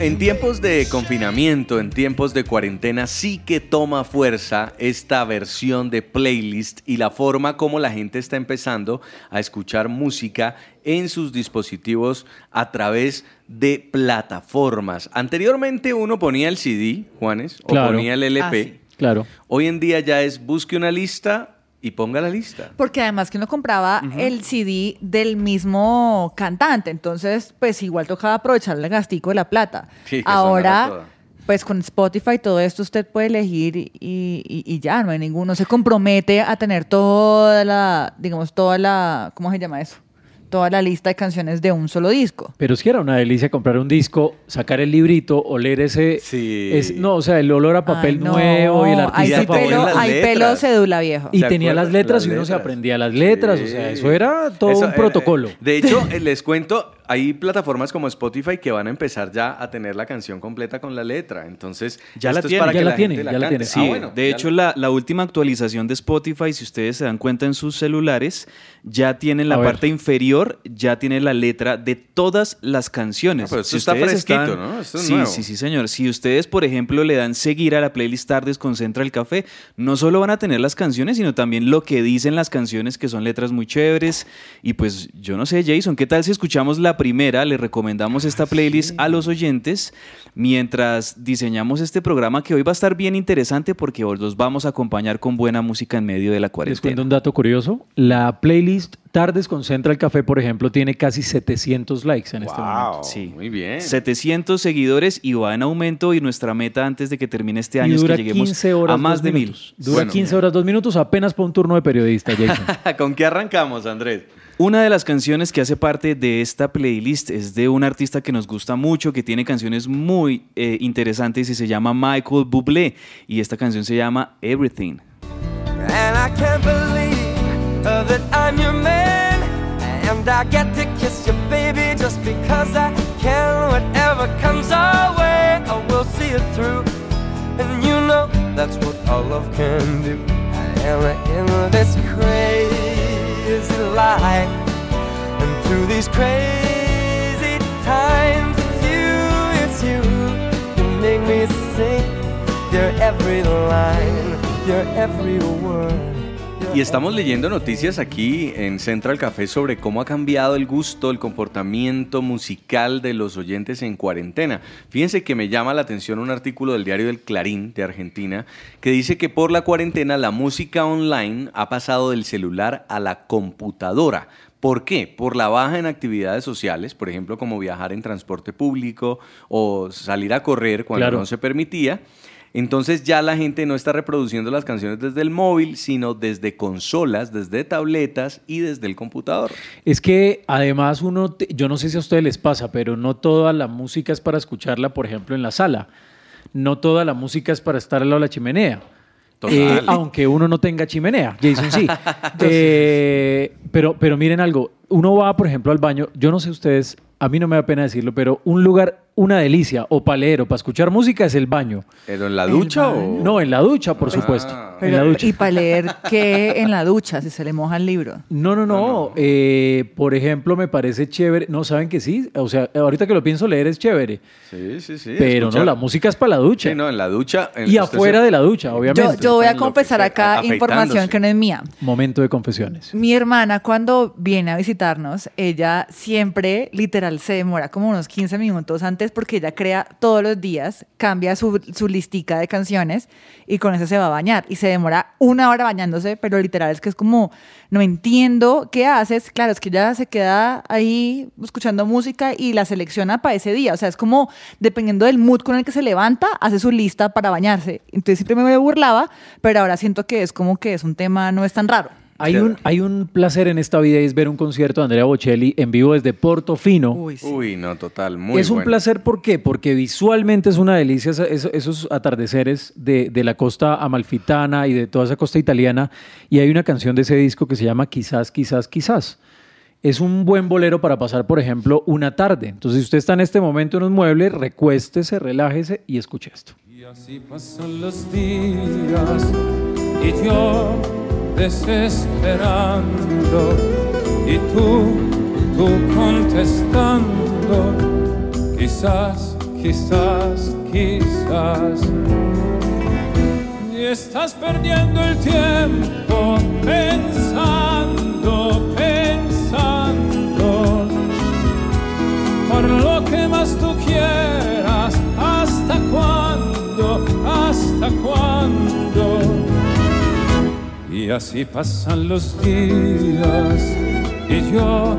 En tiempos de confinamiento, en tiempos de cuarentena, sí que toma fuerza esta versión de playlist y la forma como la gente está empezando a escuchar música en sus dispositivos a través de plataformas. Anteriormente uno ponía el CD, Juanes, o ponía el LP. Ah, sí. Claro. Hoy en día ya es busque una lista y ponga la lista. Porque además que uno compraba el CD del mismo cantante, entonces pues igual tocaba aprovechar el gastico de la plata. Sí. Ahora, pues con Spotify y todo esto usted puede elegir y, y- y ya, no hay ninguno. Se compromete a tener toda la, digamos, toda la, ¿cómo se llama eso? Toda la lista de canciones de un solo disco. Pero sí era una delicia comprar un disco, sacar el librito, oler ese... Sí. es- no, o sea, el olor a papel Ay, no, nuevo y el artista... ponen pelo, pelo cédula viejo. Y ¿Se tenía las letras Las y uno se aprendía las letras, o sea, eso era todo Eso un protocolo. De hecho, eh, les cuento, hay plataformas como Spotify que van a empezar ya a tener la canción completa con la letra. Entonces, Ya la esto es tienen. para Ya que la la tienen, gente ya la. Sí, Ah, bueno, de hecho la- la, la última actualización de Spotify, si ustedes se dan cuenta en sus celulares, ya tienen la A ver. parte inferior, ya tiene la letra de todas las canciones. Ah, pero esto Si está ustedes fresquito, ¿no? Esto es sí, nuevo. sí, sí, señor. Si ustedes, por ejemplo, le dan seguir a la playlist Tardes con Central Café, no solo van a tener las canciones, sino también lo que dicen las canciones, que son letras muy chéveres. Y pues, yo no sé, Jason, ¿qué tal si escuchamos la primera? Le recomendamos esta playlist a los oyentes mientras diseñamos este programa que hoy va a estar bien interesante porque os los vamos a acompañar con buena música en medio de la Les cuento cuarentena. un dato curioso. La playlist Tardes con Central Café, por ejemplo, tiene casi 700 likes en este momento. Wow, Sí. muy bien. 700 seguidores y va en aumento y nuestra meta antes de que termine este año Y es que lleguemos 15 horas, a más dos de mil. Dura Bueno. 15 horas, 2 minutos, apenas para un turno de periodista, Jason. ¿Con qué arrancamos, Andrés? Una de las canciones que hace parte de esta playlist es de un artista que nos gusta mucho, que tiene canciones muy eh, interesantes y se llama Michael Bublé. Y esta canción se llama Everything. And I can't believe uh, that I'm your man. And I get to kiss you, baby, just because I can. Whatever comes our way, I will see it through. And you know that's what all love can do. I am in this life. And through these crazy times, it's you, it's you. You make me sing your every line, your every word. Y estamos leyendo noticias aquí en Central Café sobre cómo ha cambiado el gusto, el comportamiento musical de los oyentes en cuarentena. Fíjense que me llama la atención un artículo del diario del Clarín de Argentina que dice que por la cuarentena la música online ha pasado del celular a la computadora. ¿Por qué? Por la baja en actividades sociales, por ejemplo, como viajar en transporte público o salir a correr cuando Claro. no se permitía. Entonces ya la gente no está reproduciendo las canciones desde el móvil, sino desde consolas, desde tabletas y desde el computador. Es que además uno, te- yo no sé si a ustedes les pasa, pero no toda la música es para escucharla, por ejemplo, en la sala. No toda la música es para estar al lado de la chimenea. Total. Eh, aunque uno no tenga chimenea, Jason sí. Eh, pero, pero miren algo, uno va, por ejemplo, al baño, yo no sé ustedes, a mí no me da pena decirlo, pero un lugar, una delicia, o para leer o para escuchar música es el baño. ¿Pero en la ducha o...? No, en la ducha, por supuesto. Ah. en la ducha. y para leer qué en la ducha, si se le moja el libro. No, no, no. eh, por ejemplo, me parece chévere. No, ¿saben que sí? O sea, ahorita que lo pienso leer es chévere. Sí, sí, sí. pero escuchar. no, la música es para la ducha. Sí, no, en la ducha... en- y usted afuera se- de la ducha, obviamente. Yo, yo voy a confesar acá afeitándose. información que no es mía. Momento de confesiones. Mi hermana cuando viene a visitarnos, ella siempre literal se demora como unos 15 minutos antes porque ella crea todos los días, cambia su, su listica de canciones y con eso se va a bañar. Y se demora una hora bañándose, pero literal es que es como, no entiendo qué haces. Claro, es que ella se queda ahí escuchando música y la selecciona para ese día. O sea, es como dependiendo del mood con el que se levanta, hace su lista para bañarse. Entonces siempre me burlaba, pero ahora siento que es como que es un tema, no es tan raro. Hay un, hay un placer en esta vida y es ver un concierto de Andrea Bocelli en vivo desde Portofino. Uy, sí. Uy, no, total, muy es un bueno. placer, ¿por qué? Porque visualmente es una delicia esos atardeceres de, de la costa amalfitana y de toda esa costa italiana. Y hay una canción de ese disco que se llama Quizás, quizás, quizás. Es un buen bolero para pasar, por ejemplo, una tarde. Entonces, si usted está en este momento en un mueble, recuéstese, relájese y escuche esto. Y así pasan los días y yo desesperando y tú tú contestando, quizás, quizás, quizás. Y estás perdiendo el tiempo pensando, pensando, por lo que más tú quieras, hasta cuándo, hasta cuándo. Y así pasan los días y yo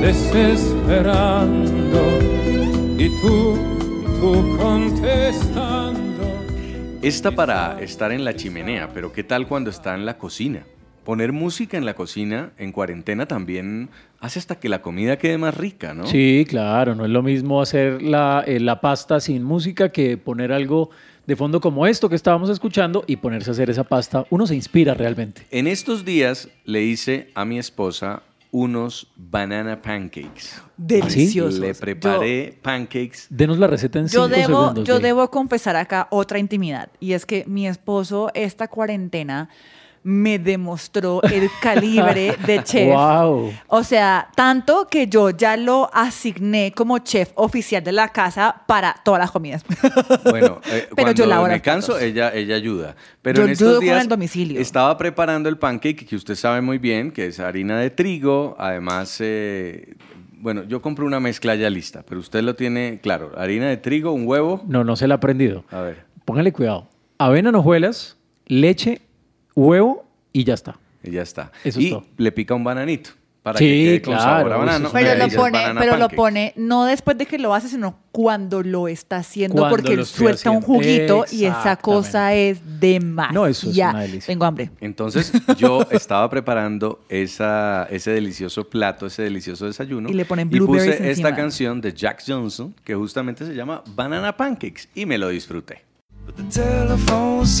desesperando y tú, tú contestando. Esta para estar en la chimenea, pero ¿qué tal cuando está en la cocina? Poner música en la cocina en cuarentena también hace hasta que la comida quede más rica, ¿no? Sí, claro, no es lo mismo hacer la, eh, la pasta sin música que poner algo de fondo como esto que estábamos escuchando y ponerse a hacer esa pasta. Uno se inspira realmente. En estos días le hice a mi esposa unos banana pancakes. Deliciosos. Le preparé pancakes. Denos la receta en Yo cinco debo, segundos. yo debo confesar acá otra intimidad y es que mi esposo esta cuarentena me demostró el calibre de chef. Wow. O sea, tanto que yo ya lo asigné como chef oficial de la casa para todas las comidas. Bueno, eh, Pero yo cuando lavo me canso, ella, ella ayuda. Pero Yo en estos ayudo con días el domicilio. estaba preparando el pancake que usted sabe muy bien, que es harina de trigo. Además, eh, bueno, yo compré una mezcla ya lista, pero usted lo tiene claro. Harina de trigo, un huevo. No, no se la ha aprendido. A ver, Póngale cuidado. Avena en hojuelas, leche, huevo y ya está. y ya está. Eso es y todo. le pica un bananito para Sí, que quede con claro, sabor a banano. es y Pero, lo es pone, banana pero lo pancake. pone no después de que lo hace, sino cuando lo está haciendo, Cuando porque él suelta un juguito y esa cosa es demasiado. No, eso es una delicia. Tengo hambre. Entonces yo estaba preparando esa, ese delicioso plato, ese delicioso desayuno. Y le ponen y blueberries puse encima. esta canción de Jack Johnson que justamente se llama Banana Pancakes y me lo disfruté. But the telephone's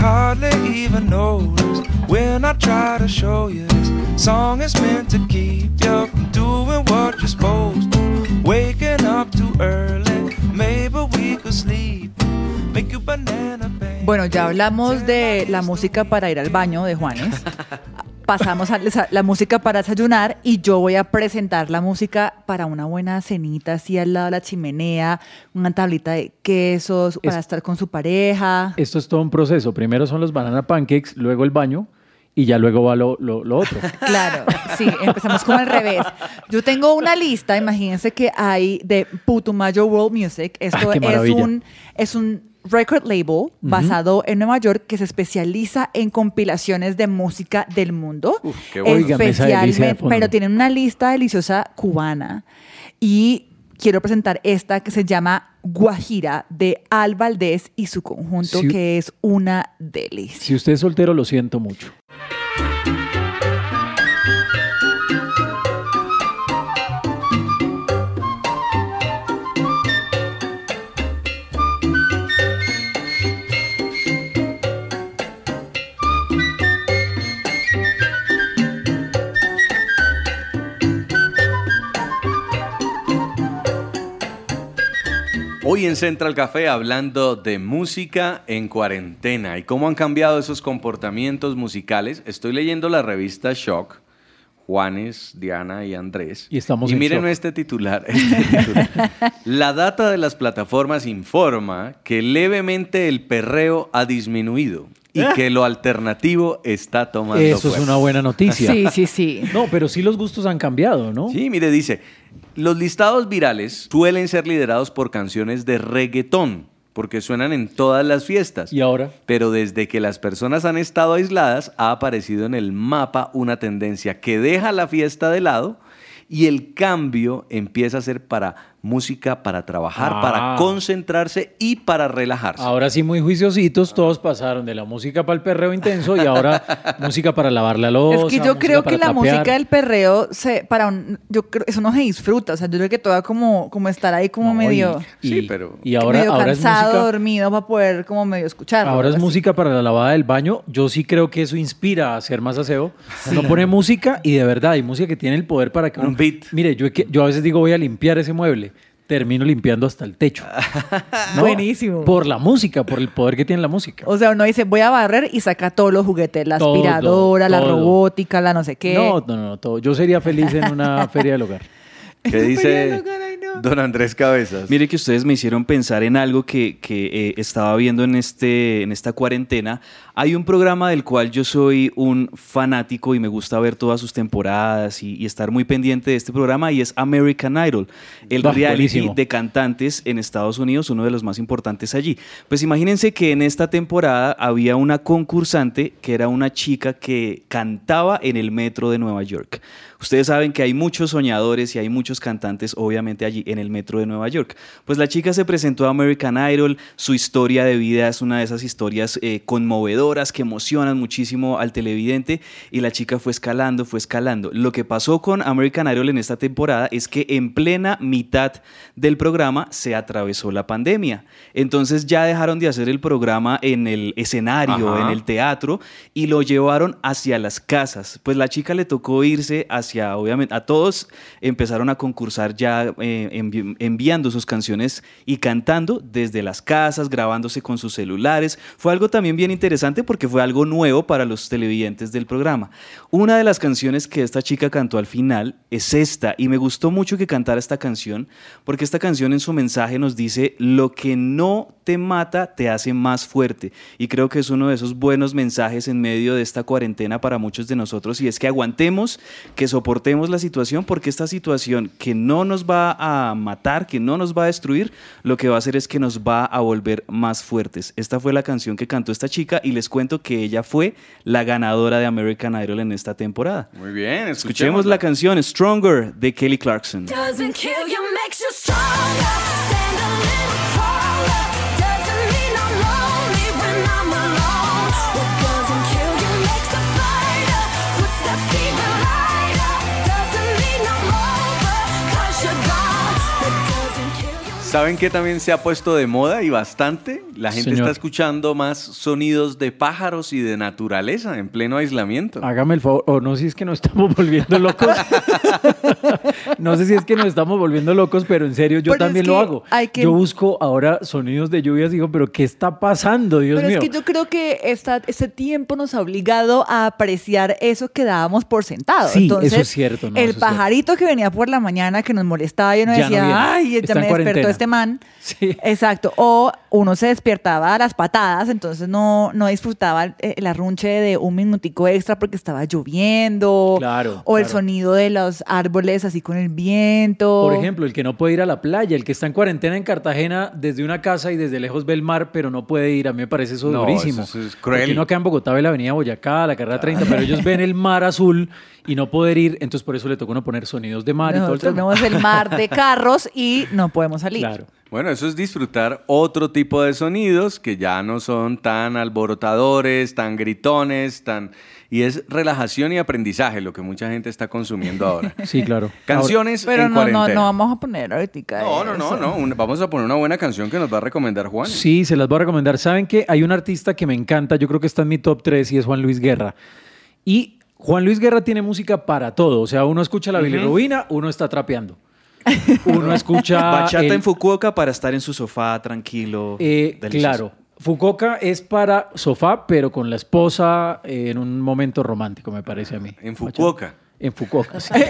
Hardly even notice when I try to show you this song is meant to keep you from doing what you're supposed to. Waking up too early, maybe we could sleep. Make you banana. Bueno, ya hablamos de la música para ir al baño de Juanes. Pasamos a la- música para desayunar y yo voy a presentar la música para una buena cenita así al lado de la chimenea, una tablita de quesos para Es- estar con su pareja. Esto es todo un proceso. Primero son los banana pancakes, luego el baño y ya luego va lo, lo- lo otro. Claro, sí, empezamos como al revés. Yo tengo una lista, imagínense que hay de Putumayo World Music. Esto Ah, qué es un es un record label basado en Nueva York que se especializa en compilaciones de música del mundo. Uf, qué bueno. Especialmente, pero tienen una lista deliciosa cubana y quiero presentar esta que se llama Guajira de Al Valdés y su conjunto que es una delicia. Si usted es soltero, lo siento mucho. Hoy en Central Café hablando de música en cuarentena y cómo han cambiado esos comportamientos musicales. Estoy leyendo la revista Shock, Juanes, Diana y Andrés. Y estamos y en miren shock. este titular. este titular. La data de las plataformas informa que levemente el perreo ha disminuido y que lo alternativo está tomando Eso es una buena noticia. Sí, sí, sí. No, pero sí los gustos han cambiado, ¿no? Sí, mire, dice, los listados virales suelen ser liderados por canciones de reggaetón, porque suenan en todas las fiestas. ¿Y ahora? Pero desde que las personas han estado aisladas, ha aparecido en el mapa una tendencia que deja la fiesta de lado y el cambio empieza a ser para música para trabajar, Ah. para concentrarse y para relajarse. Ahora sí, muy juiciositos, todos pasaron de la música para el perreo intenso y ahora música para lavar la loza. Es que yo creo que la música del perreo se para un, yo creo eso no se disfruta, o sea, yo creo que toda como como estar ahí como No, medio y, Sí, pero- y ahora, medio ahora es cansado, música. dormido para poder como medio escuchar. Ahora es música para la lavada del baño. Yo sí creo que eso inspira a hacer más aseo. Uno pone música y de verdad hay música que tiene el poder para que Un uno- beat. Mire, yo, que- yo a veces digo voy a limpiar ese mueble. Termino limpiando hasta el techo. ¿No? Buenísimo. Por la música, por el poder que tiene la música. O sea, uno dice, voy a barrer y saca todos los juguetes, la Todo, aspiradora, la robótica, la no sé qué. No, no, no, todo. Yo sería feliz en una feria del hogar. ¿Qué dice don Andrés Cabezas? Mire que ustedes me hicieron pensar en algo que, que, eh, estaba viendo en, este, en esta cuarentena. Hay un programa del cual yo soy un fanático y me gusta ver todas sus temporadas y, y estar muy pendiente de este programa y es American Idol, el reality buenísimo. de cantantes en Estados Unidos, uno de los más importantes allí. Pues imagínense que en esta temporada había una concursante que era una chica que cantaba en el metro de Nueva York. Ustedes saben que hay muchos soñadores y hay muchos cantantes, obviamente, allí en el metro de Nueva York. Pues la chica se presentó a American Idol, su historia de vida es una de esas historias eh, conmovedoras que emocionan muchísimo al televidente y la chica fue escalando, fue escalando. Lo que pasó con American Idol en esta temporada es que en plena mitad del programa se atravesó la pandemia. Entonces ya dejaron de hacer el programa en el escenario, Ajá. en el teatro y lo llevaron hacia las casas. Pues la chica le tocó irse hacia, obviamente, a todos empezaron a concursar ya eh, envi- enviando sus canciones y cantando desde las casas, grabándose con sus celulares. Fue algo también bien interesante porque fue algo nuevo para los televidentes del programa. Una de las canciones que esta chica cantó al final es esta y me gustó mucho que cantara esta canción porque esta canción en su mensaje nos dice lo que no te mata te hace más fuerte y creo que es uno de esos buenos mensajes en medio de esta cuarentena para muchos de nosotros y es que aguantemos, que soportemos la situación porque esta situación que no nos va a matar, que no nos va a destruir, lo que va a hacer es que nos va a volver más fuertes. Esta fue la canción que cantó esta chica y les cuento que ella fue la ganadora de American Idol en esta temporada. Muy bien, Escuchemos la canción Stronger de Kelly Clarkson. ¿Saben que también se ha puesto de moda y bastante? La gente Señor. está escuchando más sonidos de pájaros y de naturaleza en pleno aislamiento. Hágame el favor, o no sé si es que nos estamos volviendo locos. no sé si es que nos estamos volviendo locos, pero en serio yo Pero es también lo hago. hay que- Yo busco ahora sonidos de lluvias y digo, pero ¿qué está pasando, Dios Pero mío? es que yo creo que esta, este tiempo nos ha obligado a apreciar eso que dábamos por sentado. Sí, eso Entonces, es cierto, no, el eso es pajarito que venía por la mañana que nos molestaba y uno Ya no decía, viene, ay, está ya en me despertó cuarentena". Sí. Exacto. O uno se despertaba a las patadas, entonces no, no disfrutaba el, el arrunche de un minutico extra porque estaba lloviendo. Claro, O el claro. sonido de los árboles así con el viento. Por ejemplo, el que no puede ir a la playa, el que está en cuarentena en Cartagena desde una casa y desde lejos ve el mar, pero no puede ir. A mí me parece eso No, durísimo. eso es cruel. Porque uno acá en Bogotá ve la avenida Boyacá, la carrera 30, pero ellos ven el mar azul y no poder ir, entonces por eso le toca a uno poner sonidos de mar y todo el Nosotros tema. vemos el mar de carros y no podemos salir. Claro. Bueno, eso es disfrutar otro tipo de sonidos que ya no son tan alborotadores, tan gritones, tan... Y es relajación y aprendizaje lo que mucha gente está consumiendo ahora. Sí, claro. Canciones Pero en no, no, cuarentena. no vamos a poner ahorita. No, no, no, no. un- Vamos a poner una buena canción que nos va a recomendar Juan. Sí, se las voy a recomendar. Saben que hay un artista que me encanta, yo creo que está en mi top 3 y es Juan Luis Guerra. Y Juan Luis Guerra tiene música para todo. O sea, uno escucha la bilirrubina, uno está trapeando. Uno escucha. Bachata el- en Fukuoka para estar en su sofá tranquilo. Eh, claro. Fukuoka es para sofá, pero con la esposa eh, en un momento romántico, me parece a mí. En Fukuoka. En Fukuoka, sí.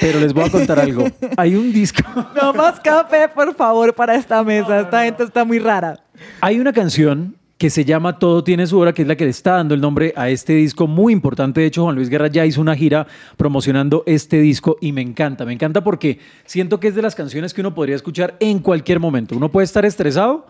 Pero les voy a contar algo. Hay un disco. No más café, por favor, para esta mesa. Esta gente está muy rara. Hay una canción que se llama Todo tiene su hora, que es la que le está dando el nombre a este disco muy importante. De hecho, Juan Luis Guerra ya hizo una gira promocionando este disco y me encanta. Me encanta porque siento que es de las canciones que uno podría escuchar en cualquier momento. Uno puede estar estresado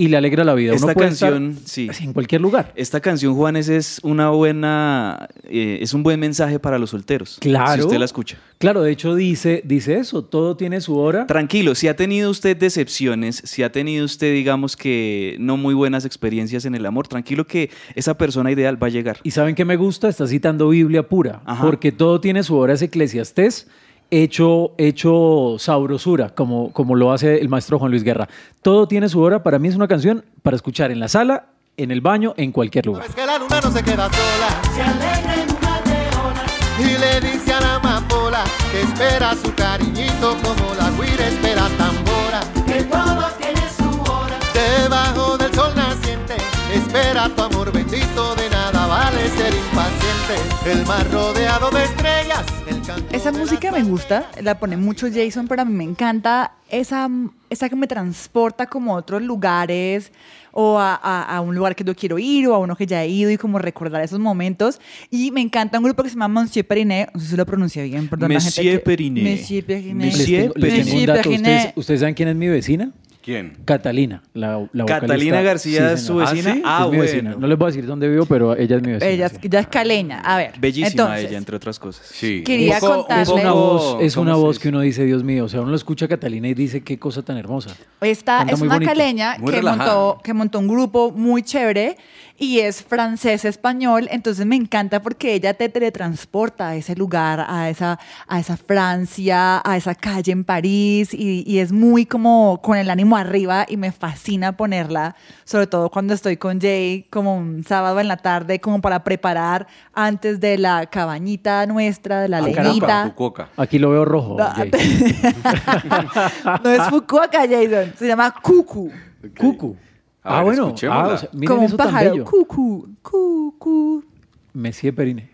y le alegra la vida. Esta Uno puede estar canción, sí. en cualquier lugar. Esta canción, Juanes, es una buena, eh, es un buen mensaje para los solteros. Claro. Si usted la escucha. Claro, de hecho dice, dice eso, todo tiene su hora. Tranquilo, si ha tenido usted decepciones, si ha tenido usted, digamos que no muy buenas experiencias en el amor, tranquilo que esa persona ideal va a llegar. Y saben que me gusta, está citando Biblia pura, Ajá. porque todo tiene su hora, es Eclesiastés, hecho, hecho sabrosura, como, como lo hace el maestro Juan Luis Guerra. Todo tiene su hora, para mí es una canción para escuchar en la sala, en el baño, en cualquier lugar. Es que la luna no se queda sola. Se alegra en una leona. Y le dice a la amapola que espera su cariñito como la guira espera tambora. Que todo tiene su hora. Debajo del sol espera tu amor bendito. De nada vale ser impaciente. El mar rodeado de estrellas. El canto Esa música me gusta, la pone mucho Jason, pero a mí me encanta esa, esa que me transporta como a otros lugares o a, a- a un lugar que yo quiero ir o a uno que ya he ido y como recordar esos momentos. Y me encanta un grupo que se llama Monsieur Periné, no sé si lo pronuncié bien, perdón. Monsieur Periné. Monsieur Periné. Monsieur. Periné. ¿Ustedes, ustedes saben quién es mi vecina? ¿Quién? Catalina, la, la Catalina vocalista. García es su señor. vecina. ¿sí? Ah, es mi vecina. bueno. No les voy a decir dónde vivo, pero ella es mi vecina. Ella es, sí. ya es caleña. A ver. Bellísima entonces, ella, entre otras cosas. Sí. Quería Un poco- un contarle- Es una voz, es ¿cómo una se voz dice? que uno dice, Dios mío, o sea, uno lo escucha a Catalina y dice, qué cosa tan hermosa. Esta Canta es muy una bonito. caleña Muy que relajada. montó, que montó un grupo muy chévere y es francés-español, entonces me encanta porque ella te teletransporta a ese lugar, a esa, a esa Francia, a esa calle en París y, y es muy como con el ánimo arriba y me fascina ponerla, sobre todo cuando estoy con Jay como un sábado en la tarde, como para preparar antes de la cabañita nuestra, de la Ah, leñita. Fukuoka. Aquí lo veo rojo. No, Jay. no es Fukuoka, Jason, se llama Cucu. Cucu. A Ah, ver, bueno. Ah, o sea, miren como un eso tan pájaro. bello. Cucu, cucu. Messier Periné.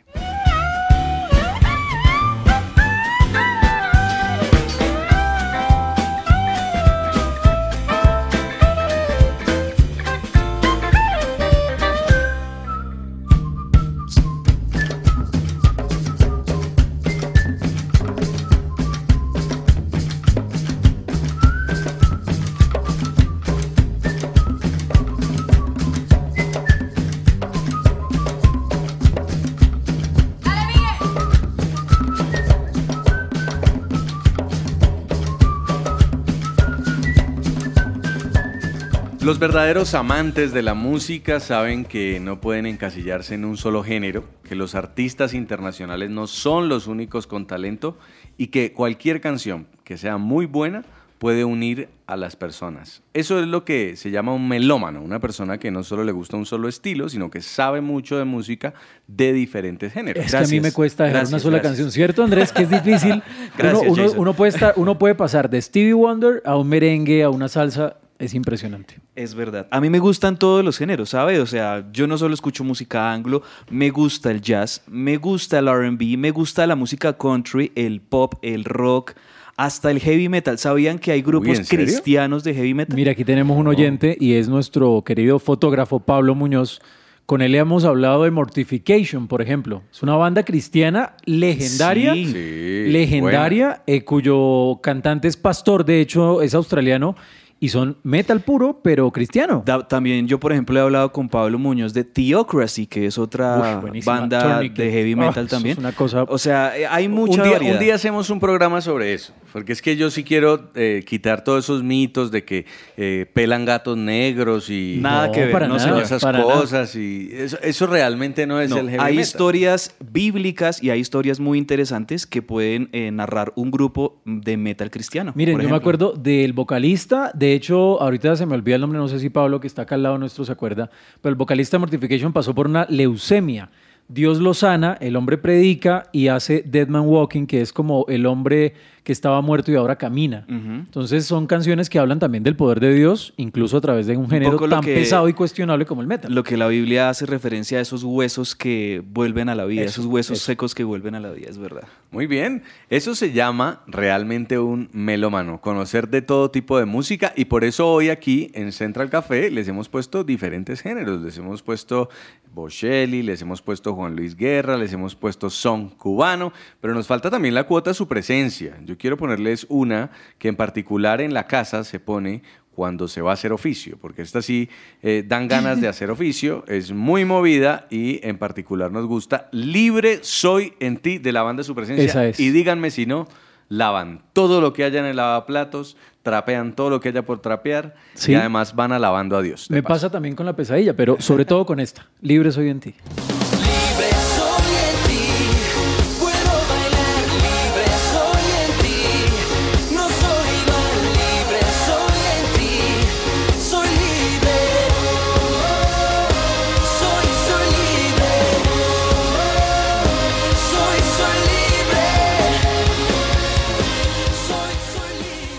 Los verdaderos amantes de la música saben que no pueden encasillarse en un solo género, que los artistas internacionales no son los únicos con talento y que cualquier canción que sea muy buena puede unir a las personas. Eso es lo que se llama un melómano, una persona que no solo le gusta un solo estilo, sino que sabe mucho de música de diferentes géneros. Es que a mí me cuesta dejar Gracias, una sola gracias. canción, ¿cierto, Andrés? Que es difícil. Gracias, uno, uno- puede estar, uno puede pasar de Stevie Wonder a un merengue, a una salsa. Es impresionante. Es verdad. A mí me gustan todos los géneros, ¿sabe? O sea, yo no solo escucho música anglo, me gusta el jazz, me gusta el RB, me gusta la música country, el pop, el rock, hasta el heavy metal. ¿Sabían que hay grupos cristianos de heavy metal? Mira, aquí tenemos un oyente y es nuestro querido fotógrafo Pablo Muñoz. Con él hemos hablado de Mortification, por ejemplo. Es una banda cristiana legendaria. Sí. Sí, legendaria, eh, cuyo cantante es pastor, de hecho es australiano, y son metal puro, pero cristiano. Da- también yo, por ejemplo, he hablado con Pablo Muñoz de Theocracy, que es otra Uf, banda de heavy Ah, metal también. es una cosa- O sea, eh, hay mucha un día, variedad. un día hacemos un programa sobre eso, porque es que yo sí quiero eh, quitar todos esos mitos de que eh, pelan gatos negros y Nada No, que ver, para no nada. esas para nada. cosas y eso, eso realmente no es No, el heavy hay metal. historias bíblicas y hay historias muy interesantes que pueden eh, narrar un grupo de metal cristiano. Miren, yo me acuerdo del vocalista, de hecho, ahorita se me olvida el nombre, no sé si Pablo, que está acá al lado nuestro, se acuerda, pero el vocalista Mortification pasó por una leucemia. Dios lo sana, el hombre predica y hace Dead Man Walking, que es como el hombre que estaba muerto y ahora camina. Entonces son canciones que hablan también del poder de Dios, incluso a través de un género tan que- pesado y cuestionable como el metal. Lo que la Biblia hace referencia a esos huesos que vuelven a la vida, Eso, esos huesos eso. secos que vuelven a la vida, es verdad. Muy bien, eso se llama realmente un melómano, conocer de todo tipo de música y por eso hoy aquí en Central Café les hemos puesto diferentes géneros, les hemos puesto Bocelli, les hemos puesto Juan Luis Guerra, les hemos puesto son cubano, pero nos falta también la cuota su presencia. Yo quiero ponerles una que en particular en la casa se pone cuando se va a hacer oficio, porque esta sí eh, dan ganas de hacer oficio, es muy movida y en particular nos gusta Libre Soy en ti de la banda Su Presencia. Esa es. Y díganme si no, lavan todo lo que haya en el lavaplatos, trapean todo lo que haya por trapear Sí. y además van alabando a Dios. Me pasa también con la pesadilla, pero sobre todo con esta. Libre soy en ti.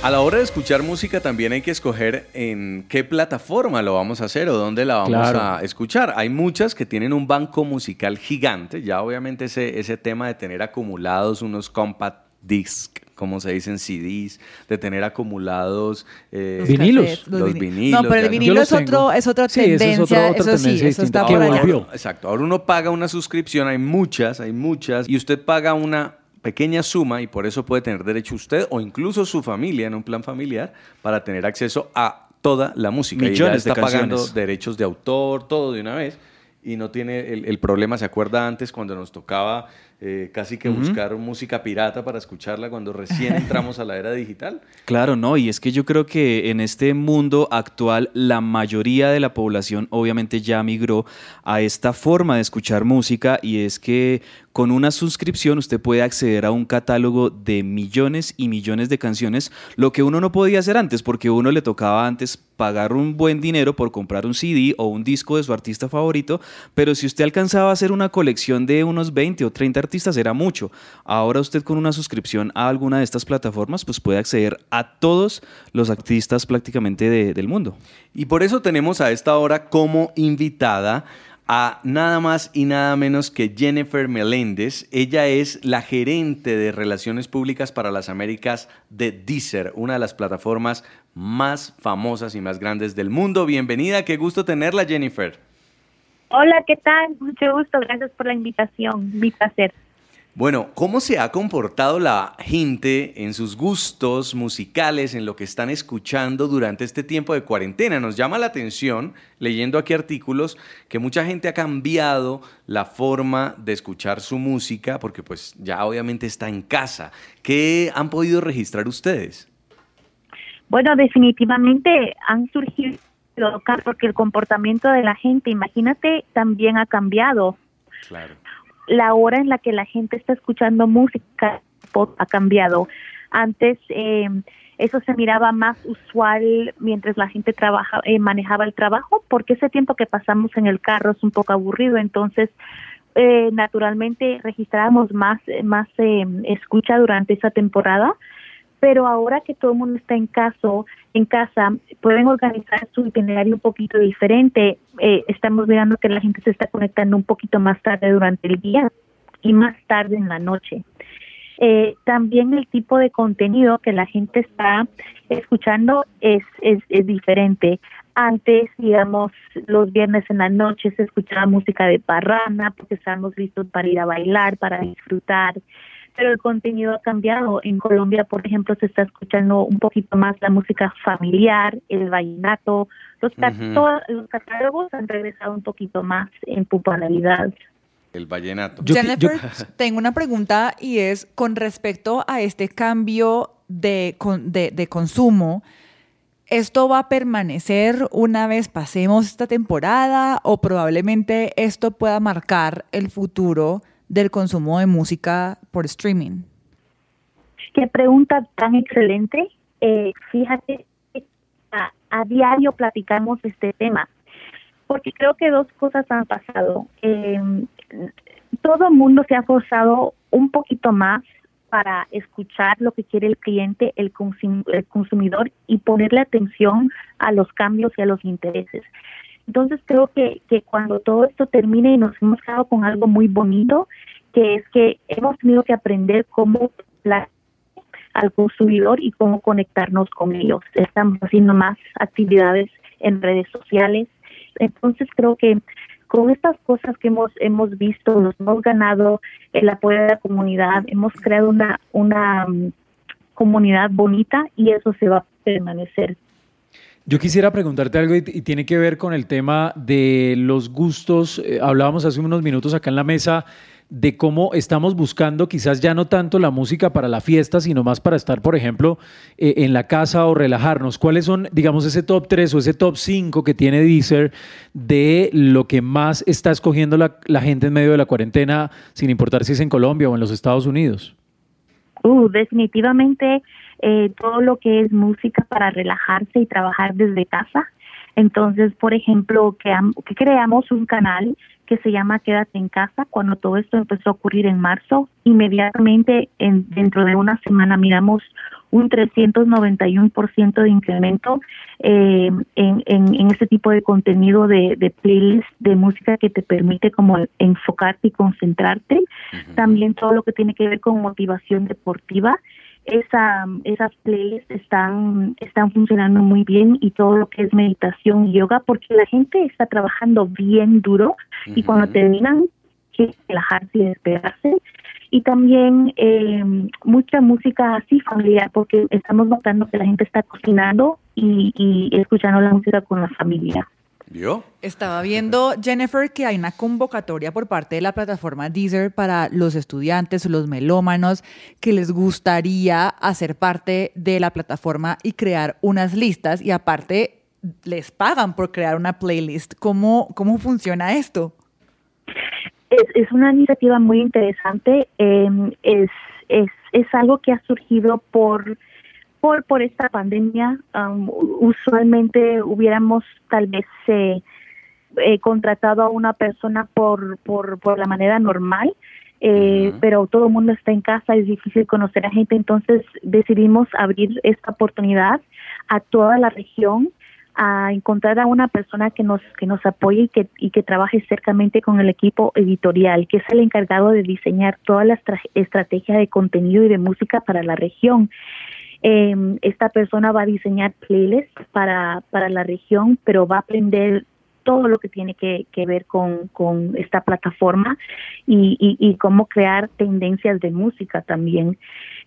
A la hora de escuchar música también hay que escoger en qué plataforma lo vamos a hacer o dónde la vamos Claro. a escuchar. Hay muchas que tienen un banco musical gigante, ya obviamente ese, ese tema de tener acumulados unos compact disc, como se dicen CDs, de tener acumulados eh, Los Vinilos. cassettes, Los vini- vinilos, No, pero el no. vinilo es, otro, es otra Sí, esa es tendencia. otra- eso sí, tendencia eso está por allá. Exacto. Ahora uno paga una suscripción, hay muchas, hay muchas, y usted paga una pequeña suma y por eso puede tener derecho usted o incluso su familia en un plan familiar para tener acceso a toda la música. y ya Millones de está pagando derechos de autor, todo de una vez. Y no tiene el, el problema, ¿se acuerda antes cuando nos tocaba eh, casi que buscar música pirata para escucharla cuando recién entramos a la era digital? Claro, no, y es que yo creo que en este mundo actual la mayoría de la población obviamente ya migró a esta forma de escuchar música y es que con una suscripción usted puede acceder a un catálogo de millones y millones de canciones, lo que uno no podía hacer antes porque uno le tocaba antes pagar un buen dinero por comprar un CD o un disco de su artista favorito, pero si usted alcanzaba a hacer una colección de unos 20 o 30 artistas era mucho. Ahora usted con una suscripción a alguna de estas plataformas pues puede acceder a todos los artistas prácticamente de- del mundo. Y por eso tenemos a esta hora como invitada a nada más y nada menos que Jennifer Meléndez. Ella es la gerente de Relaciones Públicas para las Américas de Deezer, una de las plataformas más famosas y más grandes del mundo. Bienvenida, qué gusto tenerla, Jennifer. Hola, ¿qué tal? Mucho gusto, gracias por la invitación, mi placer. Bueno, ¿cómo se ha comportado la gente en sus gustos musicales, en lo que están escuchando durante este tiempo de cuarentena? Nos llama la atención, leyendo aquí artículos, que mucha gente ha cambiado la forma de escuchar su música, porque pues ya obviamente está en casa. ¿Qué han podido registrar ustedes? Bueno, definitivamente han surgido local porque el comportamiento de la gente, imagínate, también ha cambiado. Claro. La hora en la que la gente está escuchando música pop ha cambiado. Antes eh, eso se miraba más usual mientras la gente trabaja, eh, manejaba el trabajo, porque ese tiempo que pasamos en el carro es un poco aburrido, entonces eh, naturalmente registramos más, más eh, escucha durante esa temporada, pero ahora que todo el mundo está en caso, en casa, pueden organizar su itinerario un poquito diferente. Eh, estamos mirando que la gente se está conectando un poquito más tarde durante el día y más tarde en la noche. Eh, también el tipo de contenido que la gente está escuchando es, es, es diferente. Antes, digamos, los viernes en la noche se escuchaba música de parrana porque estábamos listos para ir a bailar, para disfrutar pero el contenido ha cambiado. En Colombia, por ejemplo, se está escuchando un poquito más la música familiar, el vallenato. Los, catálogos han regresado un poquito más en popularidad. El vallenato. Yo Jennifer, yo- tengo una pregunta y es con respecto a este cambio de, con- de, de consumo. ¿Esto va a permanecer una vez pasemos esta temporada o probablemente esto pueda marcar el futuro del consumo de música por streaming? Qué pregunta tan excelente. Eh, fíjate, a, a diario platicamos este tema, porque creo que dos cosas han pasado. Eh, todo el mundo se ha forzado un poquito más para escuchar lo que quiere el cliente, el consumidor y ponerle atención a los cambios y a los intereses. Entonces creo que, que cuando todo esto termine y nos hemos quedado con algo muy bonito, que es que hemos tenido que aprender cómo al consumidor y cómo conectarnos con ellos. Estamos haciendo más actividades en redes sociales. Entonces creo que con estas cosas que hemos hemos visto, nos hemos ganado el apoyo de la comunidad, hemos creado una una mm, comunidad bonita y eso se va a permanecer. Yo quisiera preguntarte algo y, tiene que ver con el tema de los gustos. Eh, hablábamos hace unos minutos acá en la mesa de cómo estamos buscando quizás ya no tanto la música para la fiesta, sino más para estar, por ejemplo, eh, en la casa o relajarnos. ¿Cuáles son, digamos, ese top 3 o ese top 5 que tiene Deezer de lo que más está escogiendo la, la gente en medio de la cuarentena, sin importar si es en Colombia o en los Estados Unidos? Uh, definitivamente eh, todo lo que es música para relajarse y trabajar desde casa. Entonces, por ejemplo, que, am- que creamos un canal que se llama Quédate en casa. Cuando todo esto empezó a ocurrir en marzo, inmediatamente en, dentro de una semana miramos un 391% de incremento eh, en, en, en este tipo de contenido de, de playlist de música que te permite como enfocarte y concentrarte. También todo lo que tiene que ver con motivación deportiva. Esa, esas playlists están, están funcionando muy bien y todo lo que es meditación y yoga, porque la gente está trabajando bien duro y cuando terminan, quieren relajarse y despegarse. Y también eh, mucha música así familiar, porque estamos notando que la gente está cocinando y, y escuchando la música con la familia. ¿Vio? Estaba viendo, Jennifer, que hay una convocatoria por parte de la plataforma Deezer para los estudiantes o los melómanos que les gustaría hacer parte de la plataforma y crear unas listas y aparte les pagan por crear una playlist. ¿Cómo, cómo funciona esto? Es, es una iniciativa muy interesante. eh, es, es, es algo que ha surgido por, por, por esta pandemia. Um, usualmente hubiéramos tal vez eh, eh, contratado a una persona por, por, por la manera normal. eh, pero todo el mundo está en casa, es difícil conocer a gente, entonces decidimos abrir esta oportunidad a toda la región a encontrar a una persona que nos que nos apoye y que y que trabaje cercamente con el equipo editorial, que es el encargado de diseñar toda la estra- estrategia de contenido y de música para la región. Eh, esta persona va a diseñar playlists para, para la región, pero va a aprender todo lo que tiene que, ver con, con esta plataforma y, y, y cómo crear tendencias de música también.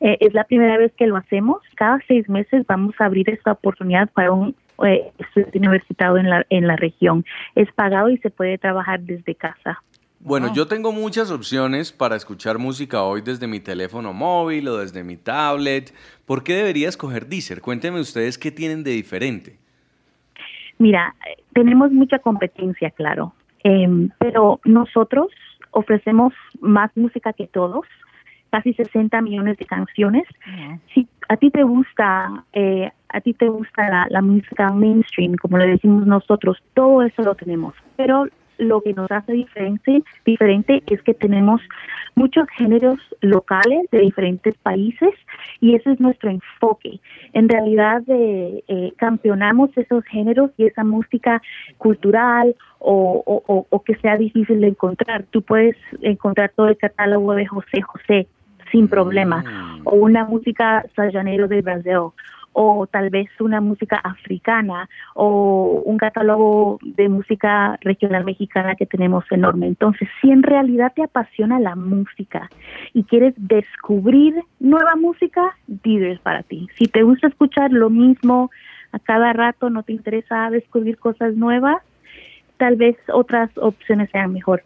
Eh, es la primera vez que lo hacemos. Cada seis meses vamos a abrir esta oportunidad para un eh, estudiante universitario en la, en la región. Es pagado y se puede trabajar desde casa. Bueno, yo tengo muchas opciones para escuchar música hoy desde mi teléfono móvil o desde mi tablet. ¿Por qué debería escoger Deezer? Cuéntenme ustedes qué tienen de diferente. Mira, tenemos mucha competencia, claro, em, pero nosotros ofrecemos más música que todos, casi 60 millones de canciones. Si a ti te gusta, eh, a ti te gusta la, la música mainstream, como le decimos nosotros, todo eso lo tenemos, pero lo que nos hace diferente, diferente es que tenemos muchos géneros locales de diferentes países y ese es nuestro enfoque. En realidad eh, eh, campeonamos esos géneros y esa música cultural o, o- o- o que sea difícil de encontrar. Tú puedes encontrar todo el catálogo de José José sin problema o una música sayanero de Brasil o tal vez una música africana o un catálogo de música regional mexicana que tenemos enorme. Entonces, si en realidad te apasiona la música y quieres descubrir nueva música, Deezer es para ti. Si te gusta escuchar lo mismo a cada rato, no te interesa descubrir cosas nuevas, tal vez otras opciones sean mejor.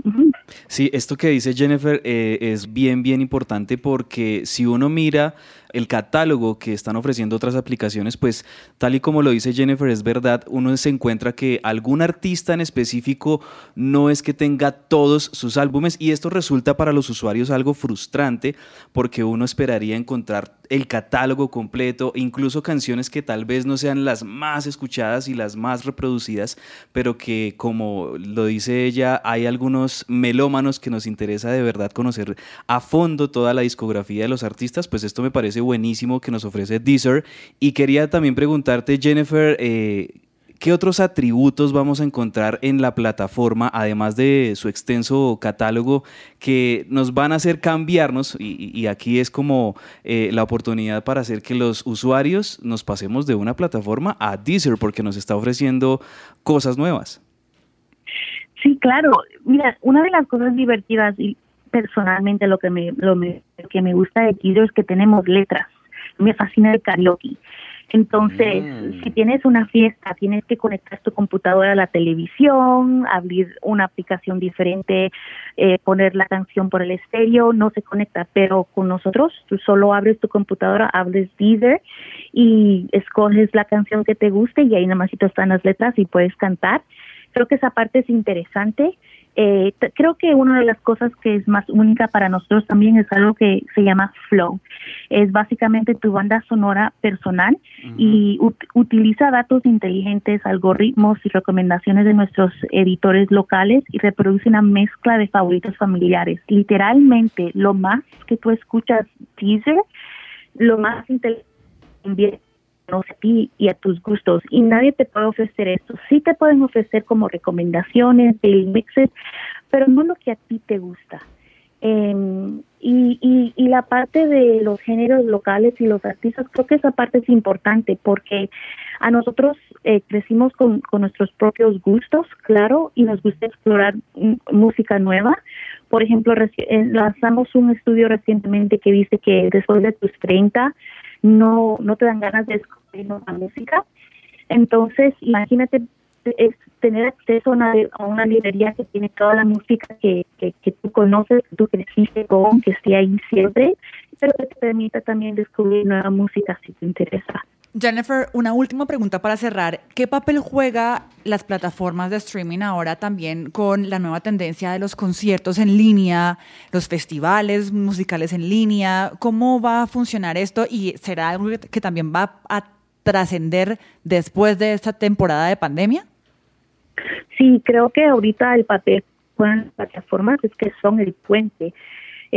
Sí, esto que dice Jennifer eh, es bien, bien importante porque si uno mira el catálogo que están ofreciendo otras aplicaciones, pues tal y como lo dice Jennifer, es verdad, uno se encuentra que algún artista en específico no es que tenga todos sus álbumes y esto resulta para los usuarios algo frustrante porque uno esperaría encontrar el catálogo completo, incluso canciones que tal vez no sean las más escuchadas y las más reproducidas, pero que como lo dice ella, hay algunos melómanos que nos interesa de verdad conocer a fondo toda la discografía de los artistas, pues esto me parece buenísimo que nos ofrece Deezer. Y quería también preguntarte, Jennifer, eh, ¿Qué otros atributos vamos a encontrar en la plataforma, además de su extenso catálogo, que nos van a hacer cambiarnos? Y, y aquí es como eh, la oportunidad para hacer que los usuarios nos pasemos de una plataforma a Deezer, porque nos está ofreciendo cosas nuevas. Sí, claro. Mira, una de las cosas divertidas y personalmente lo que me lo me- que me gusta de Deezer es que tenemos letras. Me fascina el karaoke. Entonces, Mm. si tienes una fiesta, tienes que conectar tu computadora a la televisión, abrir una aplicación diferente, eh, poner la canción por el estéreo, no se conecta. Pero con nosotros, tú solo abres tu computadora, abres Deezer y escoges la canción que te guste y ahí nada más están las letras y puedes cantar. Creo que esa parte es interesante. Eh, creo que una de las cosas que es más única para nosotros también es algo que se llama flow. Es básicamente tu banda sonora personal y ut- utiliza datos inteligentes, algoritmos y recomendaciones de nuestros editores locales y reproduce una mezcla de favoritos familiares. Literalmente, lo más que tú escuchas teaser, lo más inteligente a ti y a tus gustos y nadie te puede ofrecer esto. Sí te pueden ofrecer como recomendaciones, daily mixes, pero no lo que a ti te gusta. Em, y, y, y la parte de los géneros locales y los artistas, creo que esa parte es importante porque a nosotros eh, crecimos con, con nuestros propios gustos, claro, y nos gusta explorar música nueva. Por ejemplo, eh, lanzamos un estudio recientemente que dice que después de tus 30 no, no te dan ganas de descubrir nueva música. Entonces, imagínate tener acceso a una, a una librería que tiene toda la música que, que, que tú conoces, que tú creciste con, que esté ahí siempre, pero que te permita también descubrir nueva música si te interesa. Jennifer, una última pregunta para cerrar. ¿Qué papel juega las plataformas de streaming ahora también con la nueva tendencia de los conciertos en línea, los festivales musicales en línea? ¿Cómo va a funcionar esto y será algo que- también va a trascender después de esta temporada de pandemia? Sí, creo que ahorita el papel con las plataformas es que son el puente.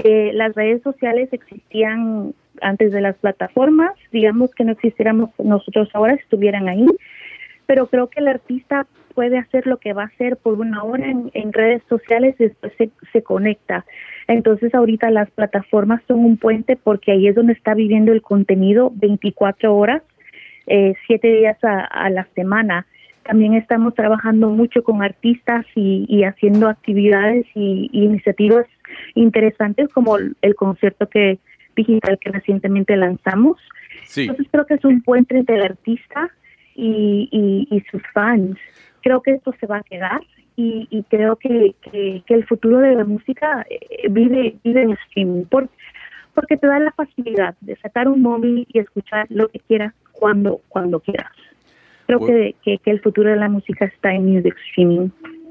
Eh, las redes sociales existían antes de las plataformas, digamos que no existiéramos nosotros ahora, estuvieran ahí, pero creo que el artista puede hacer lo que va a hacer por una hora en, redes sociales y después se, conecta. Entonces ahorita las plataformas son un puente porque ahí es donde está viviendo el contenido 24 horas, eh, días a, a la semana. También estamos trabajando mucho con artistas y, y haciendo actividades y, y iniciativas interesantes como el, concierto que digital que recientemente lanzamos. Sí. Entonces creo que es un puente entre el artista y, y- y sus fans. Creo que esto se va a quedar y, y creo que, que, que el futuro de la música eh, vive, vive en streaming por- porque te da la facilidad de sacar un móvil y escuchar lo que quieras cuando, cuando quieras. Creo que, que, que el futuro de la música está en music streaming.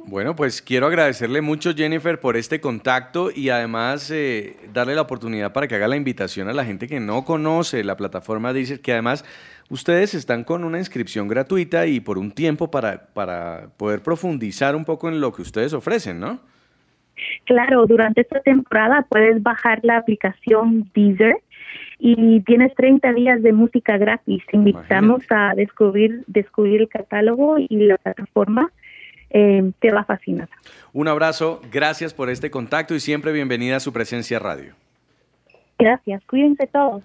Bueno, pues quiero agradecerle mucho, Jennifer, por este contacto y además eh, darle la oportunidad para que haga la invitación a la gente que no conoce la plataforma Deezer, que además ustedes están con una inscripción gratuita y por un tiempo para, para poder profundizar un poco en lo que ustedes ofrecen, ¿no? Claro, durante esta temporada puedes bajar la aplicación Deezer y tienes 30 días de música gratis. Te invitamos a descubrir, descubrir el catálogo y la plataforma. Eh, te va a fascinar. Un abrazo, gracias por este contacto y siempre bienvenida a su presencia radio. Gracias, cuídense todos.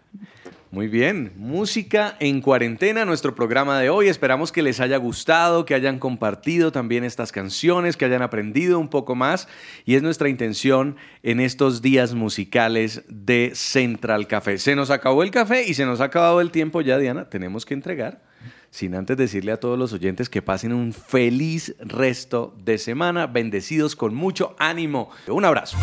Muy bien, música en cuarentena, nuestro programa de hoy. Esperamos que les haya gustado, que hayan compartido también estas canciones, que hayan aprendido un poco más. Y es nuestra intención en estos días musicales de Central Café. Se nos acabó el café y se nos ha acabado el tiempo ya, Diana. Tenemos que entregar. Sin antes decirle a todos los oyentes que pasen un feliz resto de semana, bendecidos con mucho ánimo. Un abrazo.